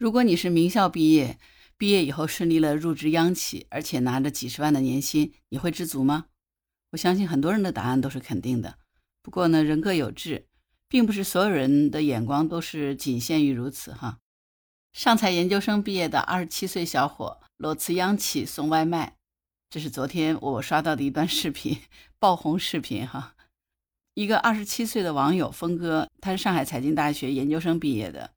如果你是名校毕业，毕业以后顺利了入职央企，而且拿着几十万的年薪，你会知足吗？我相信很多人的答案都是肯定的。不过呢，人各有志，并不是所有人的眼光都是仅限于如此哈。上财研究生毕业的二十七岁小伙裸辞央企送外卖，这是昨天我刷到的一段视频，爆红视频哈。一个二十七岁的网友峰哥，他是上海财经大学研究生毕业的，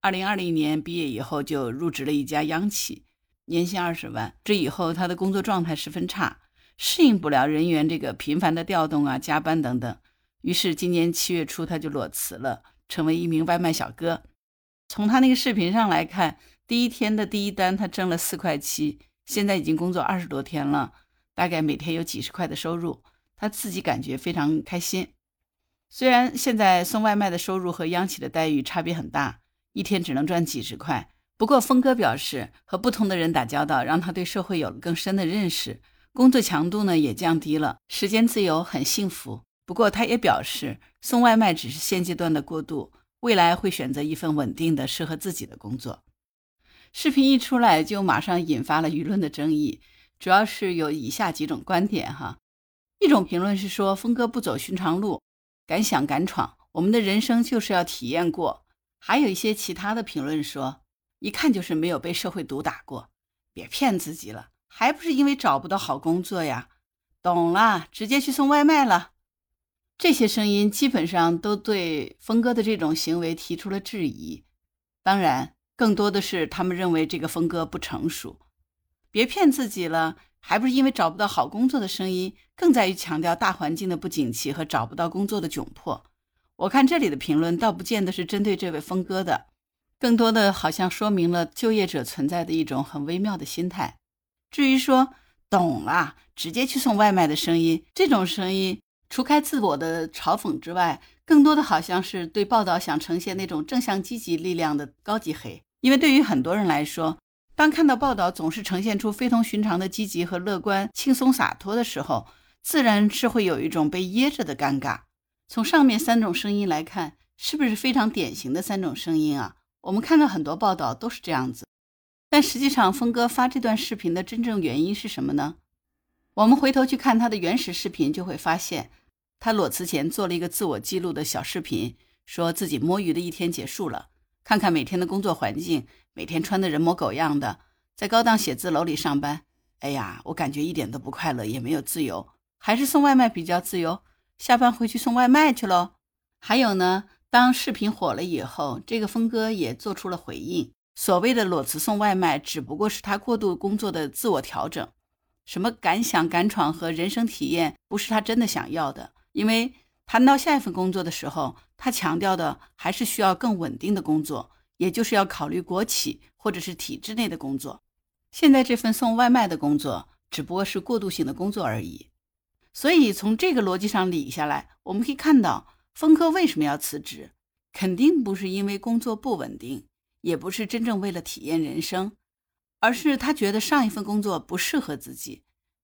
二零二零年毕业以后就入职了一家央企，年薪二十万。这以后他的工作状态十分差。适应不了人员这个频繁的调动啊、加班等等，于是今年七月初他就裸辞了，成为一名外卖小哥。从他那个视频上来看，第一天的第一单他挣了四块七，现在已经工作二十多天了，大概每天有几十块的收入，他自己感觉非常开心。虽然现在送外卖的收入和央企的待遇差别很大，一天只能赚几十块，不过峰哥表示，和不同的人打交道，让他对社会有了更深的认识。工作强度呢也降低了，时间自由，很幸福。不过他也表示，送外卖只是现阶段的过渡，未来会选择一份稳定的、适合自己的工作。视频一出来，就马上引发了舆论的争议，主要是有以下几种观点哈。一种评论是说，峰哥不走寻常路，敢想敢闯，我们的人生就是要体验过。还有一些其他的评论说，一看就是没有被社会毒打过，别骗自己了。还不是因为找不到好工作呀？懂了，直接去送外卖了。这些声音基本上都对峰哥的这种行为提出了质疑。当然，更多的是他们认为这个峰哥不成熟。别骗自己了，还不是因为找不到好工作的声音，更在于强调大环境的不景气和找不到工作的窘迫。我看这里的评论倒不见得是针对这位峰哥的，更多的好像说明了就业者存在的一种很微妙的心态。至于说懂了，直接去送外卖的声音，这种声音除开自我的嘲讽之外，更多的好像是对报道想呈现那种正向积极力量的高级黑。因为对于很多人来说，当看到报道总是呈现出非同寻常的积极和乐观、轻松洒脱的时候，自然是会有一种被噎着的尴尬。从上面三种声音来看，是不是非常典型的三种声音啊？我们看到很多报道都是这样子。但实际上，峰哥发这段视频的真正原因是什么呢？我们回头去看他的原始视频，就会发现，他裸辞前做了一个自我记录的小视频，说自己摸鱼的一天结束了，看看每天的工作环境，每天穿的人模狗样的，在高档写字楼里上班。哎呀，我感觉一点都不快乐，也没有自由，还是送外卖比较自由。下班回去送外卖去喽。还有呢，当视频火了以后，这个峰哥也做出了回应。所谓的裸辞送外卖，只不过是他过度工作的自我调整。什么敢想敢闯和人生体验，不是他真的想要的。因为谈到下一份工作的时候，他强调的还是需要更稳定的工作，也就是要考虑国企或者是体制内的工作。现在这份送外卖的工作，只不过是过渡性的工作而已。所以从这个逻辑上理下来，我们可以看到，峰哥为什么要辞职，肯定不是因为工作不稳定。也不是真正为了体验人生，而是他觉得上一份工作不适合自己，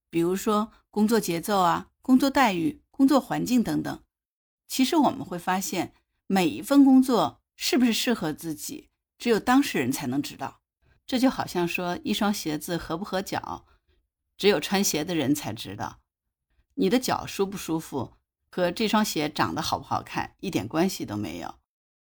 比如说工作节奏啊、工作待遇、工作环境等等。其实我们会发现，每一份工作是不是适合自己，只有当事人才能知道。这就好像说一双鞋子合不合脚，只有穿鞋的人才知道。你的脚舒不舒服，和这双鞋长得好不好看一点关系都没有。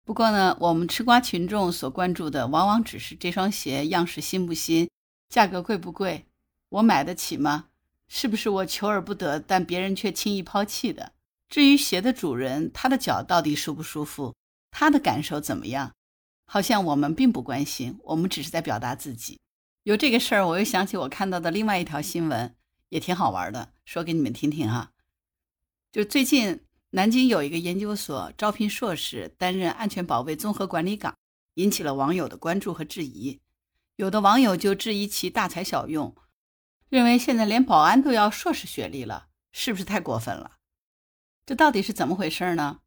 不过呢，我们吃瓜群众所关注的往往只是这双鞋样式新不新，价格贵不贵，我买得起吗？是不是我求而不得，但别人却轻易抛弃的？至于鞋的主人，他的脚到底舒不舒服，他的感受怎么样，好像我们并不关心，我们只是在表达自己。有这个事儿，我又想起我看到的另外一条新闻，也挺好玩的，说给你们听听哈。就最近。南京有一个研究所招聘硕士担任安全保卫综合管理岗，引起了网友的关注和质疑。有的网友就质疑其大材小用，认为现在连保安都要硕士学历了，是不是太过分了？这到底是怎么回事呢？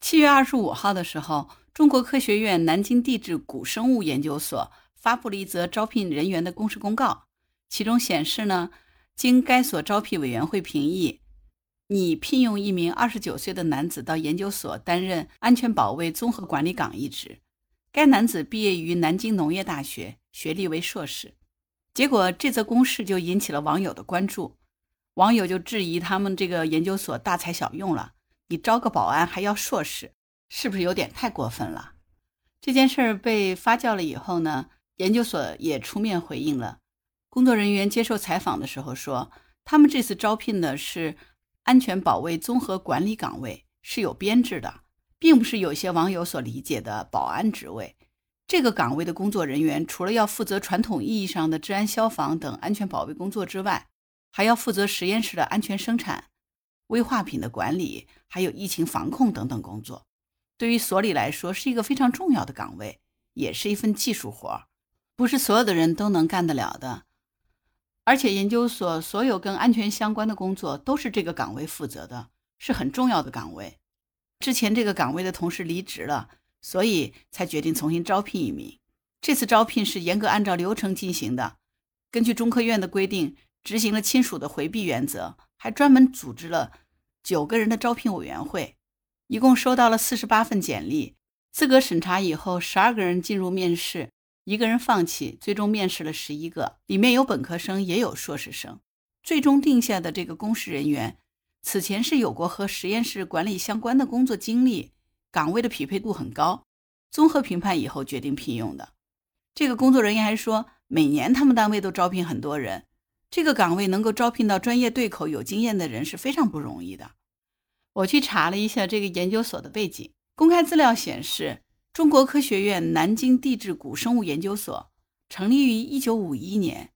七月二十五号的时候，中国科学院南京地质古生物研究所发布了一则招聘人员的公示公告，其中显示呢，经该所招聘委员会评议。拟聘用一名二十九岁的男子到研究所担任安全保卫综合管理岗一职。该男子毕业于南京农业大学，学历为硕士。结果这则公示就引起了网友的关注，网友就质疑他们这个研究所大材小用了，你招个保安还要硕士，是不是有点太过分了？这件事儿被发酵了以后呢，研究所也出面回应了。工作人员接受采访的时候说，他们这次招聘的是安全保卫综合管理岗位，是有编制的，并不是有些网友所理解的保安职位。这个岗位的工作人员除了要负责传统意义上的治安、消防等安全保卫工作之外，还要负责实验室的安全生产、危化品的管理，还有疫情防控等等工作。对于所里来说，是一个非常重要的岗位，也是一份技术活，不是所有的人都能干得了的。而且，研究所所有跟安全相关的工作都是这个岗位负责的，是很重要的岗位。之前这个岗位的同事离职了。所以才决定重新招聘一名。这次招聘是严格按照流程进行的，根据中科院的规定，执行了亲属的回避原则，还专门组织了九个人的招聘委员会，一共收到了四十八份简历。资格审查以后，十二个人进入面试，一个人放弃，最终面试了十一个，里面有本科生，也有硕士生。最终定下的这个公示人员，此前是有过和实验室管理相关的工作经历。岗位的匹配度很高，综合评判以后决定聘用的。这个工作人员还说，每年他们单位都招聘很多人，这个岗位能够招聘到专业对口、有经验的人是非常不容易的。我去查了一下这个研究所的背景，公开资料显示，中国科学院南京地质古生物研究所成立于1951年，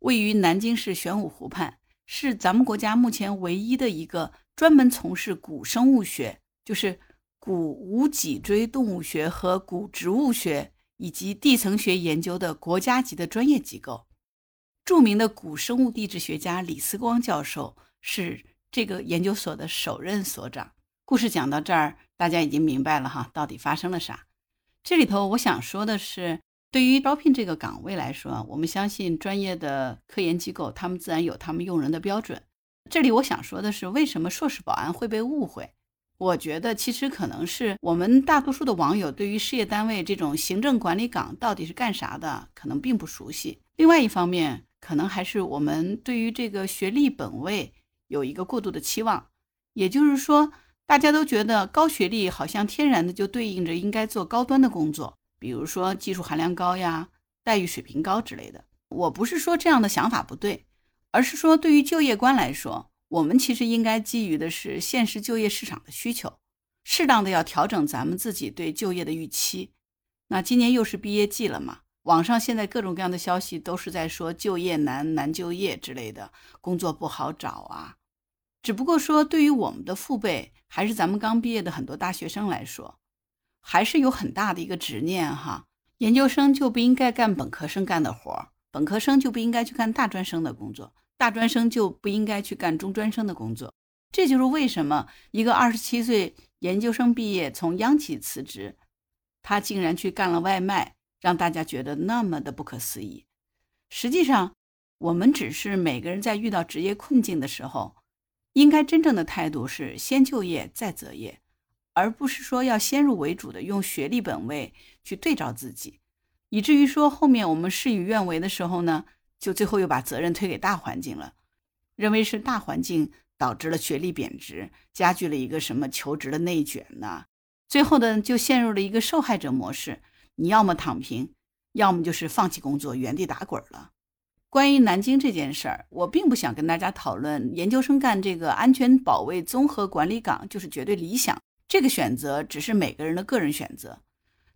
位于南京市玄武湖畔，是咱们国家目前唯一的一个专门从事古生物学，就是。古无脊椎动物学和古植物学以及地层学研究的国家级的专业机构，著名的古生物地质学家李思光教授是这个研究所的首任所长。故事讲到这儿，大家已经明白了哈，到底发生了啥？这里头我想说的是，对于招聘这个岗位来说，我们相信专业的科研机构，他们自然有他们用人的标准。这里我想说的是，为什么硕士保安会被误会？我觉得其实可能是我们大多数的网友对于事业单位这种行政管理岗到底是干啥的，可能并不熟悉。另外一方面，可能还是我们对于这个学历本位有一个过度的期望，也就是说，大家都觉得高学历好像天然的就对应着应该做高端的工作，比如说技术含量高呀、待遇水平高之类的。我不是说这样的想法不对，而是说对于就业观来说。我们其实应该基于的是现实就业市场的需求，适当的要调整咱们自己对就业的预期。那今年又是毕业季了嘛，网上现在各种各样的消息都是在说就业难、难就业之类的，工作不好找啊。只不过说，对于我们的父辈，还是咱们刚毕业的很多大学生来说，还是有很大的一个执念哈。研究生就不应该干本科生干的活儿，本科生就不应该去干大专生的工作。大专生就不应该去干中专生的工作，这就是为什么一个二十七岁研究生毕业从央企辞职，他竟然去干了外卖，让大家觉得那么的不可思议。实际上，我们只是每个人在遇到职业困境的时候，应该真正的态度是先就业再择业，而不是说要先入为主的用学历本位去对照自己，以至于说后面我们事与愿违的时候呢？就最后又把责任推给大环境了，认为是大环境导致了学历贬值，加剧了一个什么求职的内卷呢？最后呢，就陷入了一个受害者模式，你要么躺平，要么就是放弃工作，原地打滚了。关于南京这件事儿，我并不想跟大家讨论研究生干这个安全保卫综合管理岗就是绝对理想，这个选择只是每个人的个人选择。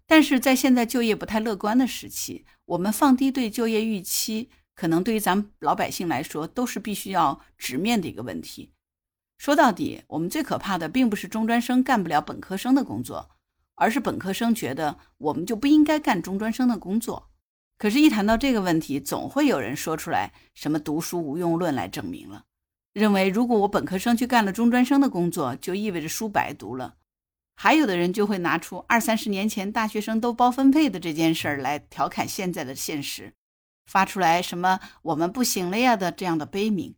但是在现在就业不太乐观的时期，我们放低对就业预期。可能对于咱们老百姓来说，都是必须要直面的一个问题。说到底，我们最可怕的并不是中专生干不了本科生的工作，而是本科生觉得我们就不应该干中专生的工作。可是，一谈到这个问题，总会有人说出来什么“读书无用论”来证明了，认为如果我本科生去干了中专生的工作，就意味着书白读了。还有的人就会拿出二三十年前大学生都包分配的这件事儿来调侃现在的现实。发出来什么“我们不行了呀”的这样的悲鸣，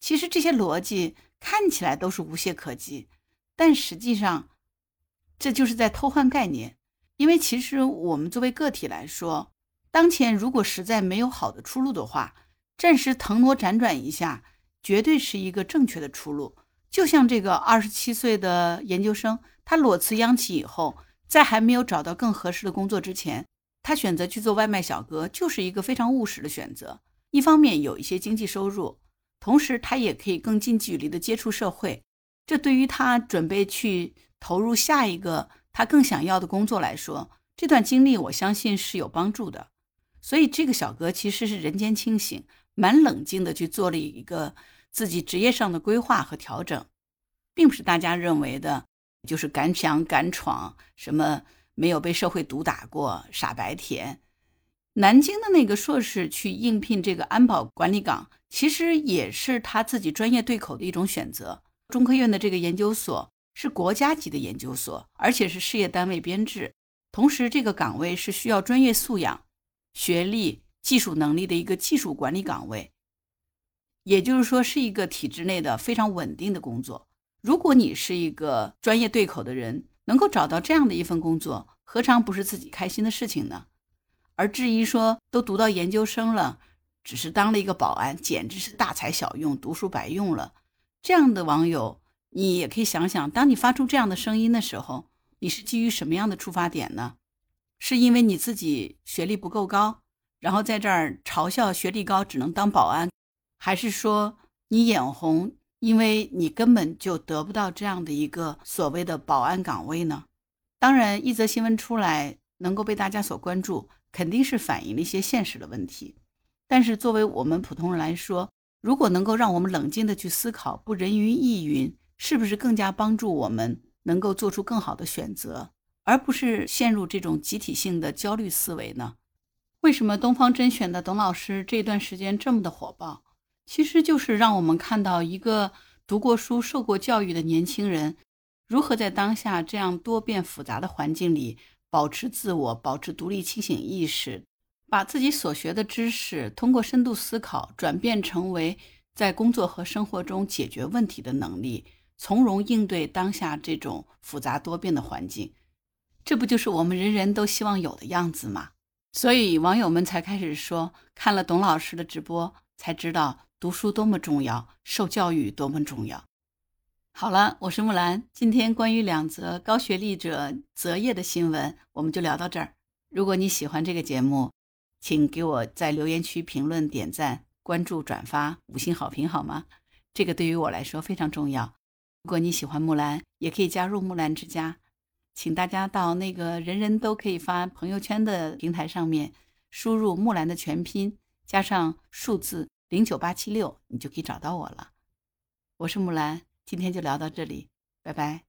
其实这些逻辑看起来都是无懈可击，但实际上这就是在偷换概念。因为其实我们作为个体来说，当前如果实在没有好的出路的话，暂时腾挪辗转一下，绝对是一个正确的出路。就像这个二十七岁的研究生，他裸辞央企以后，在还没有找到更合适的工作之前，他选择去做外卖小哥，就是一个非常务实的选择。一方面有一些经济收入，同时他也可以更近距离的接触社会。这对于他准备去投入下一个他更想要的工作来说，这段经历我相信是有帮助的。所以这个小哥其实是人间清醒。蛮冷静的去做了一个自己职业上的规划和调整，并不是大家认为的，就是敢想敢闯，什么没有被社会毒打过，傻白甜。南京的那个硕士去应聘这个安保管理岗，其实也是他自己专业对口的一种选择。中科院的这个研究所是国家级的研究所，而且是事业单位编制，同时这个岗位是需要专业素养、学历。技术能力的一个技术管理岗位，也就是说是一个体制内的非常稳定的工作。如果你是一个专业对口的人，能够找到这样的一份工作，何尝不是自己开心的事情呢？而至于说都读到研究生了，只是当了一个保安，简直是大材小用，读书白用了。这样的网友，你也可以想想，当你发出这样的声音的时候，你是基于什么样的出发点呢？是因为你自己学历不够高？然后在这儿嘲笑学历高只能当保安，还是说你眼红，因为你根本就得不到这样的一个所谓的保安岗位呢？当然，一则新闻出来能够被大家所关注，肯定是反映了一些现实的问题。但是作为我们普通人来说，如果能够让我们冷静的去思考，不人云亦云，是不是更加帮助我们能够做出更好的选择，而不是陷入这种集体性的焦虑思维呢？为什么东方甄选的董老师这段时间这么的火爆？其实就是让我们看到一个读过书、受过教育的年轻人，如何在当下这样多变复杂的环境里保持自我、保持独立清醒意识，把自己所学的知识通过深度思考转变成为在工作和生活中解决问题的能力，从容应对当下这种复杂多变的环境。这不就是我们人人都希望有的样子吗？所以网友们才开始说，看了董老师的直播，才知道读书多么重要，受教育多么重要。好了，我是木兰，今天关于两则高学历者择业的新闻，我们就聊到这儿。如果你喜欢这个节目，请给我在留言区评论、点赞、关注、转发、五星好评，好吗？这个对于我来说非常重要。如果你喜欢木兰，也可以加入木兰之家。请大家到那个人人都可以发朋友圈的平台上面，输入木兰的全拼加上数字零九八七六，你就可以找到我了。我是木兰，今天就聊到这里，拜拜。